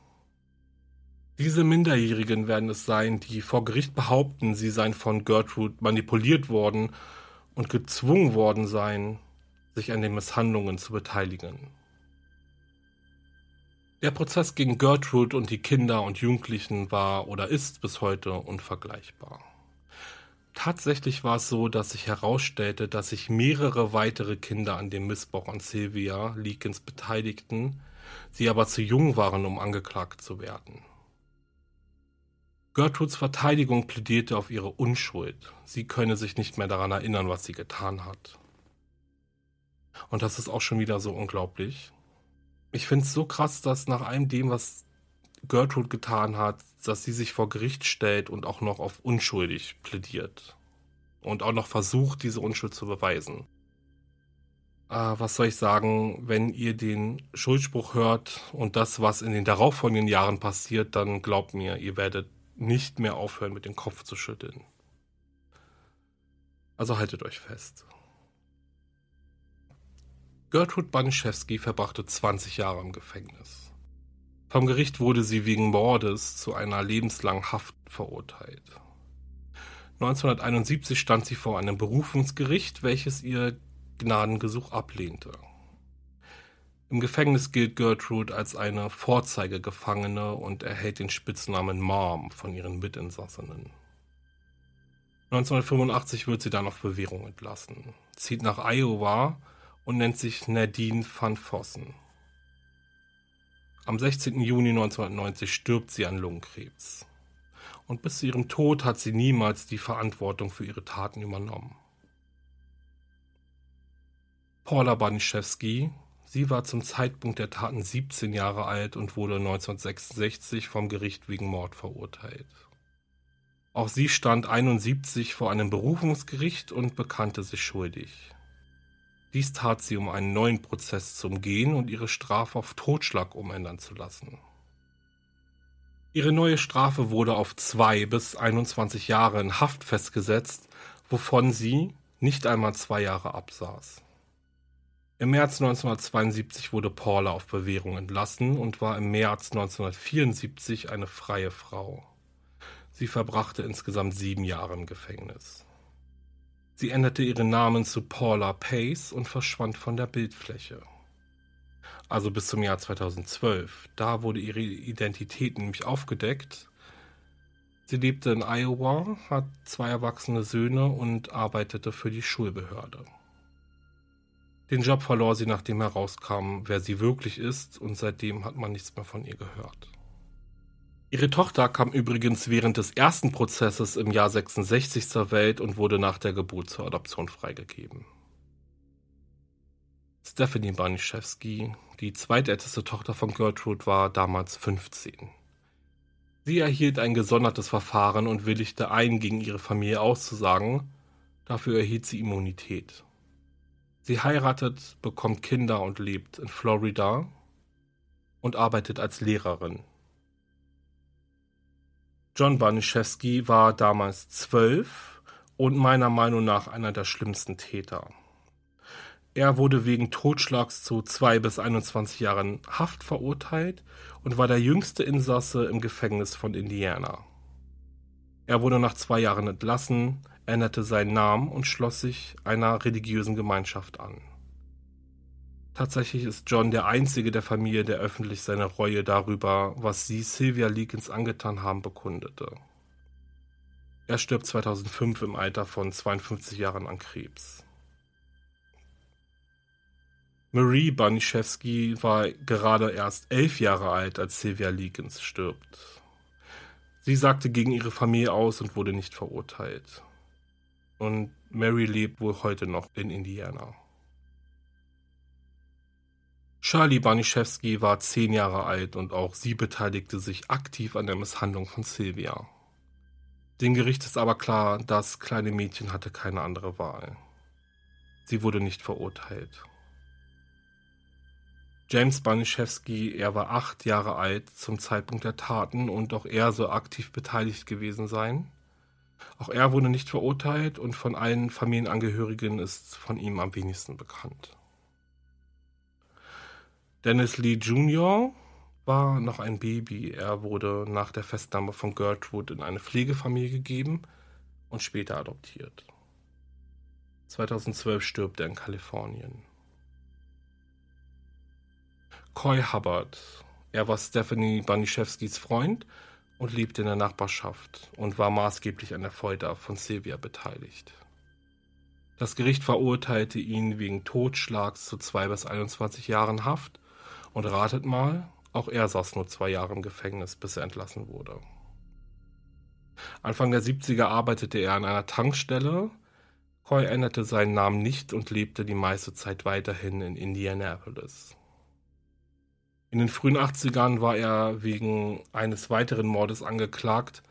Diese Minderjährigen werden es sein, die vor Gericht behaupten, sie seien von Gertrude manipuliert worden und gezwungen worden seien, sich an den Misshandlungen zu beteiligen. Der Prozess gegen Gertrude und die Kinder und Jugendlichen war oder ist bis heute unvergleichbar. Tatsächlich war es so, dass sich herausstellte, dass sich mehrere weitere Kinder an dem Missbrauch an Sylvia Leakins beteiligten, sie aber zu jung waren, um angeklagt zu werden. Gertrudes Verteidigung plädierte auf ihre Unschuld. Sie könne sich nicht mehr daran erinnern, was sie getan hat. Und das ist auch schon wieder so unglaublich. Ich finde es so krass, dass nach allem dem, was Gertrude getan hat, dass sie sich vor Gericht stellt und auch noch auf unschuldig plädiert. Und auch noch versucht, diese Unschuld zu beweisen. Äh, was soll ich sagen, wenn ihr den Schuldspruch hört und das, was in den darauffolgenden Jahren passiert, dann glaubt mir, ihr werdet nicht mehr aufhören, mit dem Kopf zu schütteln. Also haltet euch fest. Gertrude Baniszewski verbrachte 20 Jahre im Gefängnis. Vom Gericht wurde sie wegen Mordes zu einer lebenslangen Haft verurteilt. 1971 stand sie vor einem Berufungsgericht, welches ihr Gnadengesuch ablehnte. Im Gefängnis gilt Gertrude als eine Vorzeigegefangene und erhält den Spitznamen Mom von ihren Mitinsassinnen. 1985 wird sie dann auf Bewährung entlassen, zieht nach Iowa und nennt sich Nadine van Vossen. Am 16. Juni 1990 stirbt sie an Lungenkrebs. Und bis zu ihrem Tod hat sie niemals die Verantwortung für ihre Taten übernommen. Paula Baniszewski, sie war zum Zeitpunkt der Taten 17 Jahre alt und wurde 1966 vom Gericht wegen Mord verurteilt. Auch sie stand 71 vor einem Berufungsgericht und bekannte sich schuldig. Dies tat sie, um einen neuen Prozess zu umgehen und ihre Strafe auf Totschlag umändern zu lassen. Ihre neue Strafe wurde auf zwei bis 21 Jahre in Haft festgesetzt, wovon sie nicht einmal zwei Jahre absaß. Im März 1972 wurde Paula auf Bewährung entlassen und war im März 1974 eine freie Frau. Sie verbrachte insgesamt sieben Jahre im Gefängnis. Sie änderte ihren Namen zu Paula Pace und verschwand von der Bildfläche. Also bis zum Jahr 2012. Da wurde ihre Identität nämlich aufgedeckt. Sie lebte in Iowa, hat zwei erwachsene Söhne und arbeitete für die Schulbehörde. Den Job verlor sie, nachdem herauskam, wer sie wirklich ist, und seitdem hat man nichts mehr von ihr gehört. Ihre Tochter kam übrigens während des ersten Prozesses im Jahr 66 zur Welt und wurde nach der Geburt zur Adoption freigegeben. Stephanie Baniszewski, die zweitälteste Tochter von Gertrude, war damals 15. Sie erhielt ein gesondertes Verfahren und willigte ein, gegen ihre Familie auszusagen. Dafür erhielt sie Immunität. Sie heiratet, bekommt Kinder und lebt in Florida und arbeitet als Lehrerin. John Baniszewski war damals zwölf und meiner Meinung nach einer der schlimmsten Täter. Er wurde wegen Totschlags zu zwei bis 21 Jahren Haft verurteilt und war der jüngste Insasse im Gefängnis von Indiana. Er wurde nach zwei Jahren entlassen, änderte seinen Namen und schloss sich einer religiösen Gemeinschaft an. Tatsächlich ist John der einzige der Familie, der öffentlich seine Reue darüber, was sie Sylvia Leakins angetan haben, bekundete. Er stirbt 2005 im Alter von 52 Jahren an Krebs. Marie Baniszewski war gerade erst elf Jahre alt, als Sylvia Leakins stirbt. Sie sagte gegen ihre Familie aus und wurde nicht verurteilt. Und Mary lebt wohl heute noch in Indiana. Charlie Baniszewski war zehn Jahre alt und auch sie beteiligte sich aktiv an der Misshandlung von Sylvia. Dem Gericht ist aber klar, das kleine Mädchen hatte keine andere Wahl. Sie wurde nicht verurteilt. James Baniszewski, er war acht Jahre alt zum Zeitpunkt der Taten und auch er soll aktiv beteiligt gewesen sein. Auch er wurde nicht verurteilt und von allen Familienangehörigen ist von ihm am wenigsten bekannt. Dennis Lee Jr. war noch ein Baby. Er wurde nach der Festnahme von Gertrude in eine Pflegefamilie gegeben und später adoptiert. 2012 stirbt er in Kalifornien. Coy Hubbard. Er war Stephanie Baniszewskis Freund und lebte in der Nachbarschaft und war maßgeblich an der Folter von Sylvia beteiligt. Das Gericht verurteilte ihn wegen Totschlags zu zwei bis 21 Jahren Haft und ratet mal, auch er saß nur zwei Jahre im Gefängnis, bis er entlassen wurde. Anfang der 70er arbeitete er an einer Tankstelle. Coy änderte seinen Namen nicht und lebte die meiste Zeit weiterhin in Indianapolis. In den frühen 80ern war er wegen eines weiteren Mordes angeklagt,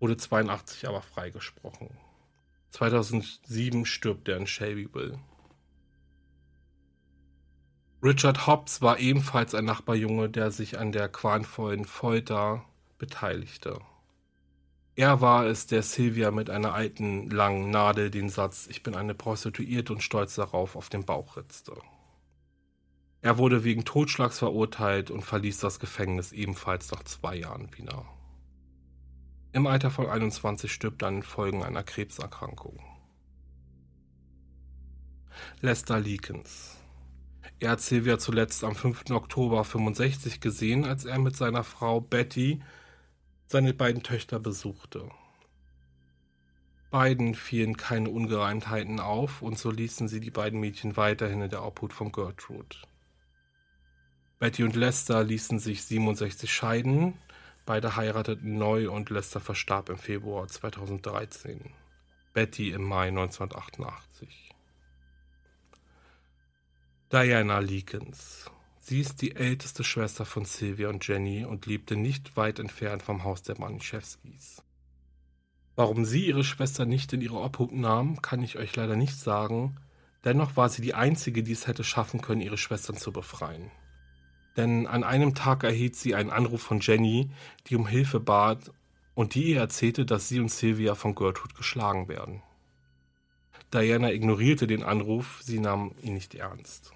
wurde 82 aber freigesprochen. 2007 stirbt er in Shelbyville. Richard Hobbs war ebenfalls ein Nachbarjunge, der sich an der qualvollen Folter beteiligte. Er war es, der Sylvia mit einer alten, langen Nadel den Satz Ich bin eine Prostituierte und stolz darauf auf den Bauch ritzte. Er wurde wegen Totschlags verurteilt und verließ das Gefängnis ebenfalls nach zwei Jahren wieder. Im Alter von 21 stirbt er an Folgen einer Krebserkrankung. Lester Leakins er hat Sylvia zuletzt am 5. Oktober 65 gesehen, als er mit seiner Frau Betty seine beiden Töchter besuchte. Beiden fielen keine Ungereimtheiten auf und so ließen sie die beiden Mädchen weiterhin in der Obhut von Gertrude. Betty und Lester ließen sich 67 scheiden, beide heirateten neu und Lester verstarb im Februar 2013. Betty im Mai 1988. Diana Leakins. Sie ist die älteste Schwester von Sylvia und Jenny und lebte nicht weit entfernt vom Haus der Manischewskis. Warum sie ihre Schwester nicht in ihre Obhut nahm, kann ich euch leider nicht sagen. Dennoch war sie die einzige, die es hätte schaffen können, ihre Schwestern zu befreien. Denn an einem Tag erhielt sie einen Anruf von Jenny, die um Hilfe bat und die ihr erzählte, dass sie und Sylvia von Gertrude geschlagen werden. Diana ignorierte den Anruf, sie nahm ihn nicht ernst.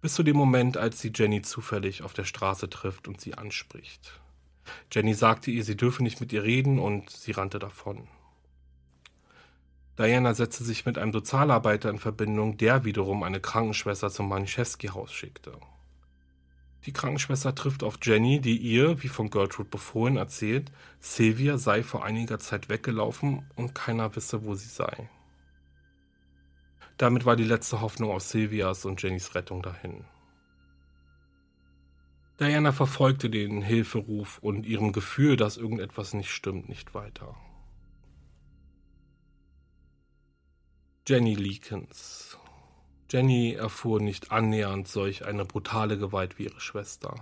Bis zu dem Moment, als sie Jenny zufällig auf der Straße trifft und sie anspricht. Jenny sagte ihr, sie dürfe nicht mit ihr reden und sie rannte davon. Diana setzte sich mit einem Sozialarbeiter in Verbindung, der wiederum eine Krankenschwester zum Manischewski-Haus schickte. Die Krankenschwester trifft auf Jenny, die ihr, wie von Gertrude befohlen, erzählt, Sylvia sei vor einiger Zeit weggelaufen und keiner wisse, wo sie sei. Damit war die letzte Hoffnung aus Sylvias und Jennys Rettung dahin. Diana verfolgte den Hilferuf und ihrem Gefühl, dass irgendetwas nicht stimmt, nicht weiter. Jenny Leakins. Jenny erfuhr nicht annähernd solch eine brutale Gewalt wie ihre Schwester.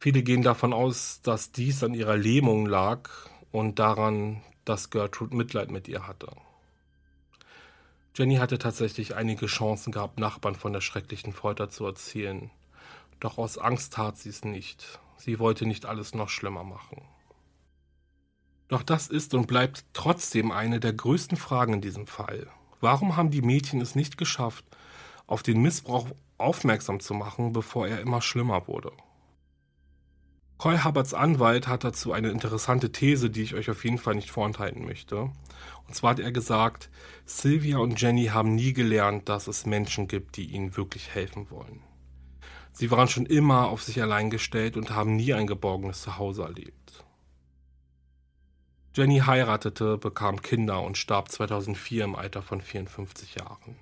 Viele gehen davon aus, dass dies an ihrer Lähmung lag und daran, dass Gertrude Mitleid mit ihr hatte. Jenny hatte tatsächlich einige Chancen gehabt, Nachbarn von der schrecklichen Folter zu erzählen. Doch aus Angst tat sie es nicht. Sie wollte nicht alles noch schlimmer machen. Doch das ist und bleibt trotzdem eine der größten Fragen in diesem Fall. Warum haben die Mädchen es nicht geschafft, auf den Missbrauch aufmerksam zu machen, bevor er immer schlimmer wurde? Coy Hubbards Anwalt hat dazu eine interessante These, die ich euch auf jeden Fall nicht vorenthalten möchte. Und zwar hat er gesagt, Sylvia und Jenny haben nie gelernt, dass es Menschen gibt, die ihnen wirklich helfen wollen. Sie waren schon immer auf sich allein gestellt und haben nie ein geborgenes Zuhause erlebt. Jenny heiratete, bekam Kinder und starb 2004 im Alter von 54 Jahren.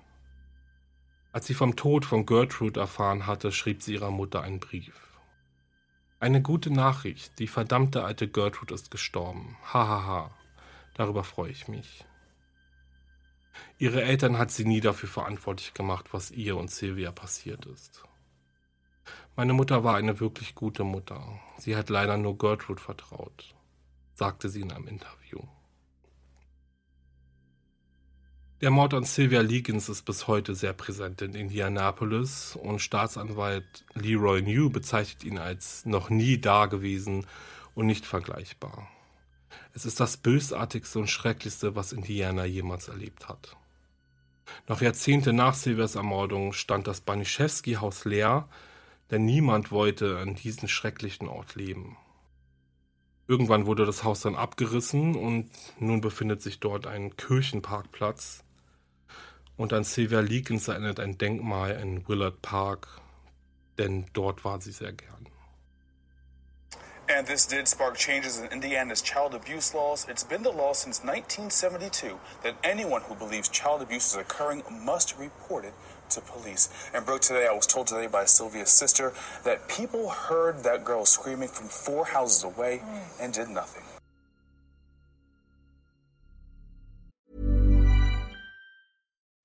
Als sie vom Tod von Gertrude erfahren hatte, schrieb sie ihrer Mutter einen Brief. Eine gute Nachricht, die verdammte alte Gertrude ist gestorben. Hahaha. Ha, ha. Darüber freue ich mich. Ihre Eltern hat sie nie dafür verantwortlich gemacht, was ihr und Sylvia passiert ist. Meine Mutter war eine wirklich gute Mutter. Sie hat leider nur Gertrude vertraut, sagte sie in einem Interview. Der Mord an Sylvia Leakins ist bis heute sehr präsent in Indianapolis und Staatsanwalt Leroy New bezeichnet ihn als noch nie dagewesen und nicht vergleichbar. Es ist das bösartigste und schrecklichste, was Indiana jemals erlebt hat. Noch Jahrzehnte nach Silvers Ermordung stand das Baniszewski-Haus leer, denn niemand wollte an diesem schrecklichen Ort leben. Irgendwann wurde das Haus dann abgerissen und nun befindet sich dort ein Kirchenparkplatz. Und an Sylvia Leakins erinnert ein Denkmal in Willard Park, denn dort war sie sehr gern. And this did spark changes in Indiana's child abuse laws. It's been the law since 1972 that anyone who believes child abuse is occurring must report it to police. And Brooke, today I was told today by Sylvia's sister that people heard that girl screaming from four houses away and did nothing.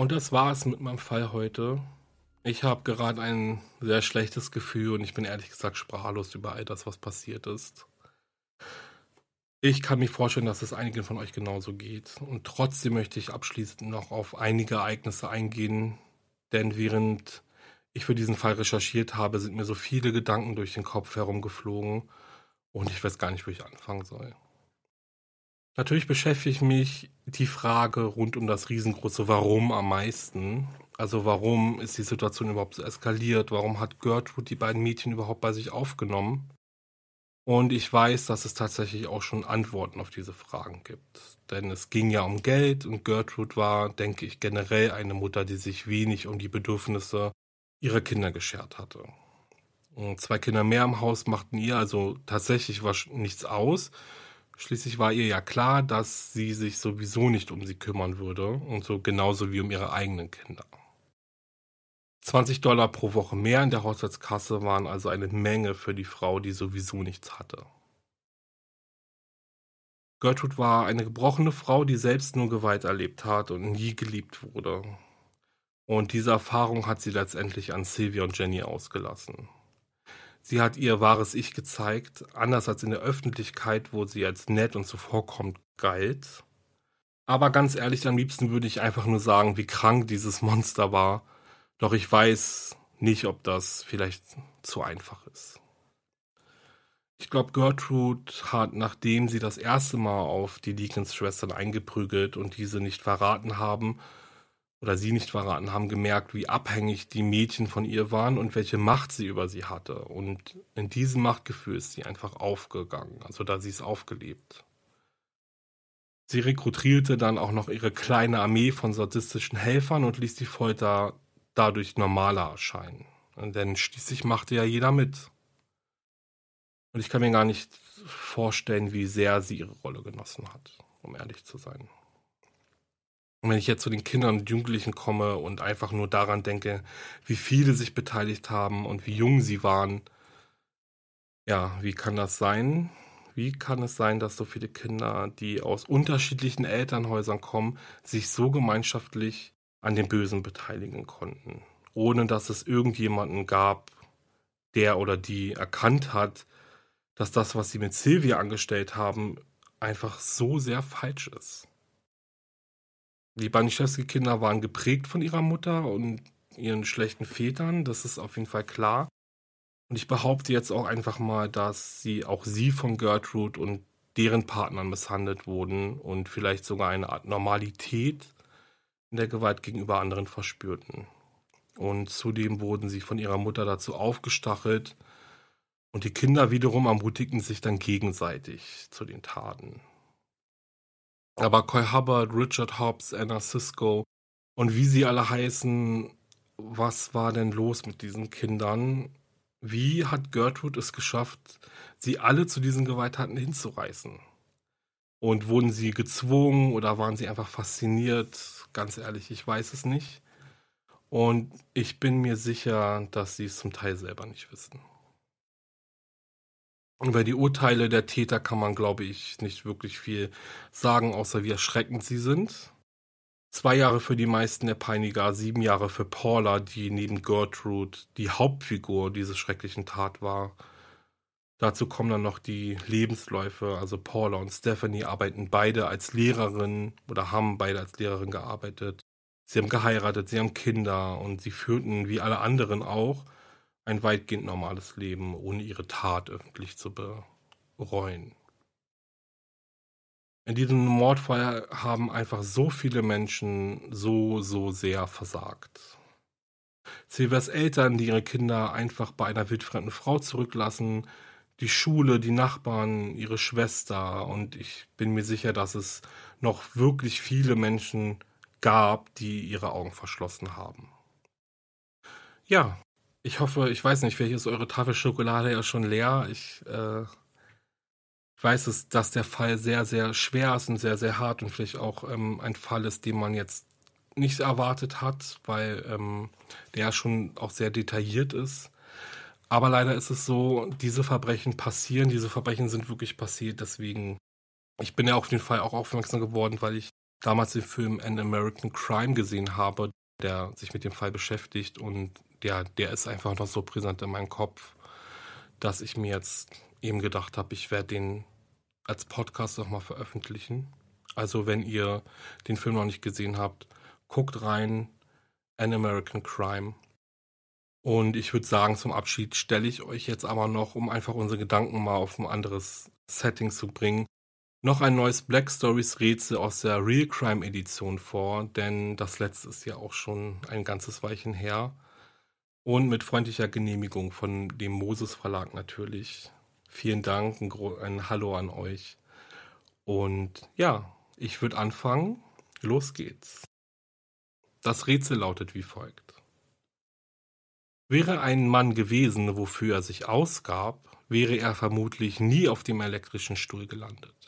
Und das war es mit meinem Fall heute. Ich habe gerade ein sehr schlechtes Gefühl und ich bin ehrlich gesagt sprachlos über all das, was passiert ist. Ich kann mir vorstellen, dass es einigen von euch genauso geht. Und trotzdem möchte ich abschließend noch auf einige Ereignisse eingehen, denn während ich für diesen Fall recherchiert habe, sind mir so viele Gedanken durch den Kopf herumgeflogen und ich weiß gar nicht, wo ich anfangen soll. Natürlich beschäftigt mich die Frage rund um das riesengroße Warum am meisten. Also warum ist die Situation überhaupt so eskaliert? Warum hat Gertrude die beiden Mädchen überhaupt bei sich aufgenommen? Und ich weiß, dass es tatsächlich auch schon Antworten auf diese Fragen gibt. Denn es ging ja um Geld und Gertrude war, denke ich, generell eine Mutter, die sich wenig um die Bedürfnisse ihrer Kinder geschert hatte. Und zwei Kinder mehr im Haus machten ihr also tatsächlich nichts aus. Schließlich war ihr ja klar, dass sie sich sowieso nicht um sie kümmern würde und so genauso wie um ihre eigenen Kinder. 20 Dollar pro Woche mehr in der Haushaltskasse waren also eine Menge für die Frau, die sowieso nichts hatte. Gertrude war eine gebrochene Frau, die selbst nur Gewalt erlebt hat und nie geliebt wurde. Und diese Erfahrung hat sie letztendlich an Sylvia und Jenny ausgelassen. Sie hat ihr wahres Ich gezeigt, anders als in der Öffentlichkeit, wo sie als nett und zuvorkommend galt. Aber ganz ehrlich, am liebsten würde ich einfach nur sagen, wie krank dieses Monster war. Doch ich weiß nicht, ob das vielleicht zu einfach ist. Ich glaube, Gertrude hat, nachdem sie das erste Mal auf die Deacons-Schwestern eingeprügelt und diese nicht verraten haben, oder sie nicht verraten haben, gemerkt, wie abhängig die Mädchen von ihr waren und welche Macht sie über sie hatte. Und in diesem Machtgefühl ist sie einfach aufgegangen, also da sie es aufgelebt. Sie rekrutierte dann auch noch ihre kleine Armee von sadistischen Helfern und ließ die Folter dadurch normaler erscheinen. Denn schließlich machte ja jeder mit. Und ich kann mir gar nicht vorstellen, wie sehr sie ihre Rolle genossen hat, um ehrlich zu sein. Und wenn ich jetzt zu den Kindern und Jugendlichen komme und einfach nur daran denke, wie viele sich beteiligt haben und wie jung sie waren, ja, wie kann das sein? Wie kann es sein, dass so viele Kinder, die aus unterschiedlichen Elternhäusern kommen, sich so gemeinschaftlich an dem Bösen beteiligen konnten, ohne dass es irgendjemanden gab, der oder die erkannt hat, dass das, was sie mit Sylvia angestellt haben, einfach so sehr falsch ist. Die Baniszewski-Kinder waren geprägt von ihrer Mutter und ihren schlechten Vätern, das ist auf jeden Fall klar. Und ich behaupte jetzt auch einfach mal, dass sie auch sie von Gertrude und deren Partnern misshandelt wurden und vielleicht sogar eine Art Normalität in der Gewalt gegenüber anderen verspürten. Und zudem wurden sie von ihrer Mutter dazu aufgestachelt und die Kinder wiederum ermutigten sich dann gegenseitig zu den Taten. Aber Coy Hubbard, Richard Hobbs, Anna Cisco und wie sie alle heißen, was war denn los mit diesen Kindern? Wie hat Gertrude es geschafft, sie alle zu diesen Gewalttaten hinzureißen? Und wurden sie gezwungen oder waren sie einfach fasziniert? Ganz ehrlich, ich weiß es nicht. Und ich bin mir sicher, dass sie es zum Teil selber nicht wissen. Über die Urteile der Täter kann man, glaube ich, nicht wirklich viel sagen, außer wie erschreckend sie sind. Zwei Jahre für die meisten der Peiniger, sieben Jahre für Paula, die neben Gertrude die Hauptfigur dieses schrecklichen Tat war. Dazu kommen dann noch die Lebensläufe. Also Paula und Stephanie arbeiten beide als Lehrerin oder haben beide als Lehrerin gearbeitet. Sie haben geheiratet, sie haben Kinder und sie führten, wie alle anderen auch, ein weitgehend normales Leben, ohne ihre Tat öffentlich zu bereuen. In diesem Mordfall haben einfach so viele Menschen so, so sehr versagt. Silvers Eltern, die ihre Kinder einfach bei einer wildfremden Frau zurücklassen, die Schule, die Nachbarn, ihre Schwester und ich bin mir sicher, dass es noch wirklich viele Menschen gab, die ihre Augen verschlossen haben. Ja, ich hoffe, ich weiß nicht, vielleicht ist eure Tafel Schokolade ja schon leer. Ich, äh, weiß es, dass der Fall sehr, sehr schwer ist und sehr, sehr hart und vielleicht auch ähm, ein Fall ist, den man jetzt nicht erwartet hat, weil ähm, der schon auch sehr detailliert ist. Aber leider ist es so, diese Verbrechen passieren, diese Verbrechen sind wirklich passiert. Deswegen, ich bin ja auf den Fall auch aufmerksam geworden, weil ich damals den Film An American Crime gesehen habe, der sich mit dem Fall beschäftigt und der, der ist einfach noch so präsent in meinem Kopf, dass ich mir jetzt eben gedacht habe, ich werde den als Podcast nochmal veröffentlichen. Also wenn ihr den Film noch nicht gesehen habt, guckt rein, An American Crime. Und ich würde sagen, zum Abschied stelle ich euch jetzt aber noch, um einfach unsere Gedanken mal auf ein anderes Setting zu bringen, noch ein neues Black Stories Rätsel aus der Real Crime Edition vor, denn das letzte ist ja auch schon ein ganzes Weilchen her. Und mit freundlicher Genehmigung von dem Moses Verlag natürlich. Vielen Dank, ein, ein Hallo an euch. Und ja, ich würde anfangen. Los geht's. Das Rätsel lautet wie folgt. Wäre ein Mann gewesen, wofür er sich ausgab, wäre er vermutlich nie auf dem elektrischen Stuhl gelandet.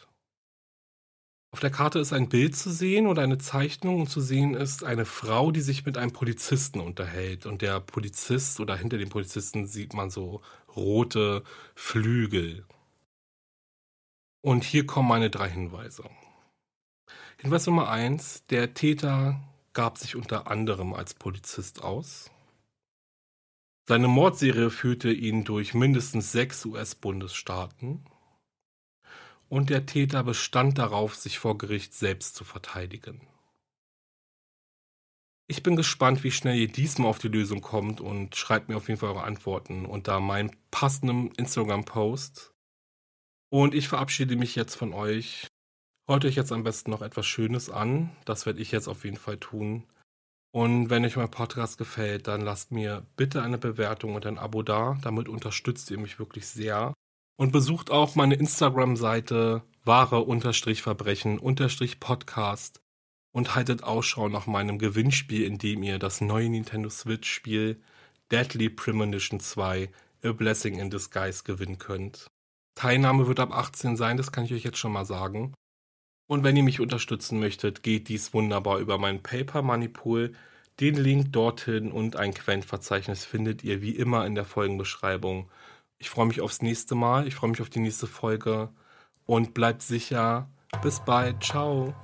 Auf der Karte ist ein Bild zu sehen oder eine Zeichnung und zu sehen ist eine Frau, die sich mit einem Polizisten unterhält. Und der Polizist oder hinter dem Polizisten sieht man so rote Flügel. Und hier kommen meine drei Hinweise. Hinweis Nummer eins: Der Täter gab sich unter anderem als Polizist aus. Seine Mordserie führte ihn durch mindestens sechs US-Bundesstaaten und der Täter bestand darauf, sich vor Gericht selbst zu verteidigen. Ich bin gespannt, wie schnell ihr diesmal auf die Lösung kommt und schreibt mir auf jeden Fall eure Antworten unter meinem passenden Instagram-Post. Und ich verabschiede mich jetzt von euch. Hört euch jetzt am besten noch etwas Schönes an. Das werde ich jetzt auf jeden Fall tun. Und wenn euch mein Podcast gefällt, dann lasst mir bitte eine Bewertung und ein Abo da. Damit unterstützt ihr mich wirklich sehr. Und besucht auch meine Instagram-Seite wahre-verbrechen-podcast und haltet Ausschau nach meinem Gewinnspiel, in dem ihr das neue Nintendo Switch-Spiel Deadly Premonition 2 A Blessing in Disguise gewinnen könnt. Teilnahme wird ab 18 sein, das kann ich euch jetzt schon mal sagen. Und wenn ihr mich unterstützen möchtet, geht dies wunderbar über meinen Paper Pool. Den Link dorthin und ein Quellenverzeichnis findet ihr wie immer in der Folgenbeschreibung. Ich freue mich aufs nächste Mal. Ich freue mich auf die nächste Folge. Und bleibt sicher. Bis bald. Ciao.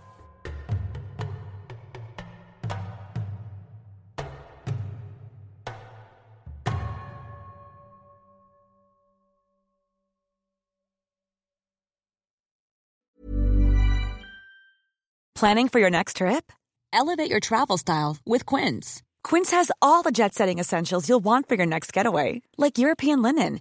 Planning for your next trip? Elevate your travel style with Quince. Quince has all the jet setting essentials you'll want for your next getaway, like European linen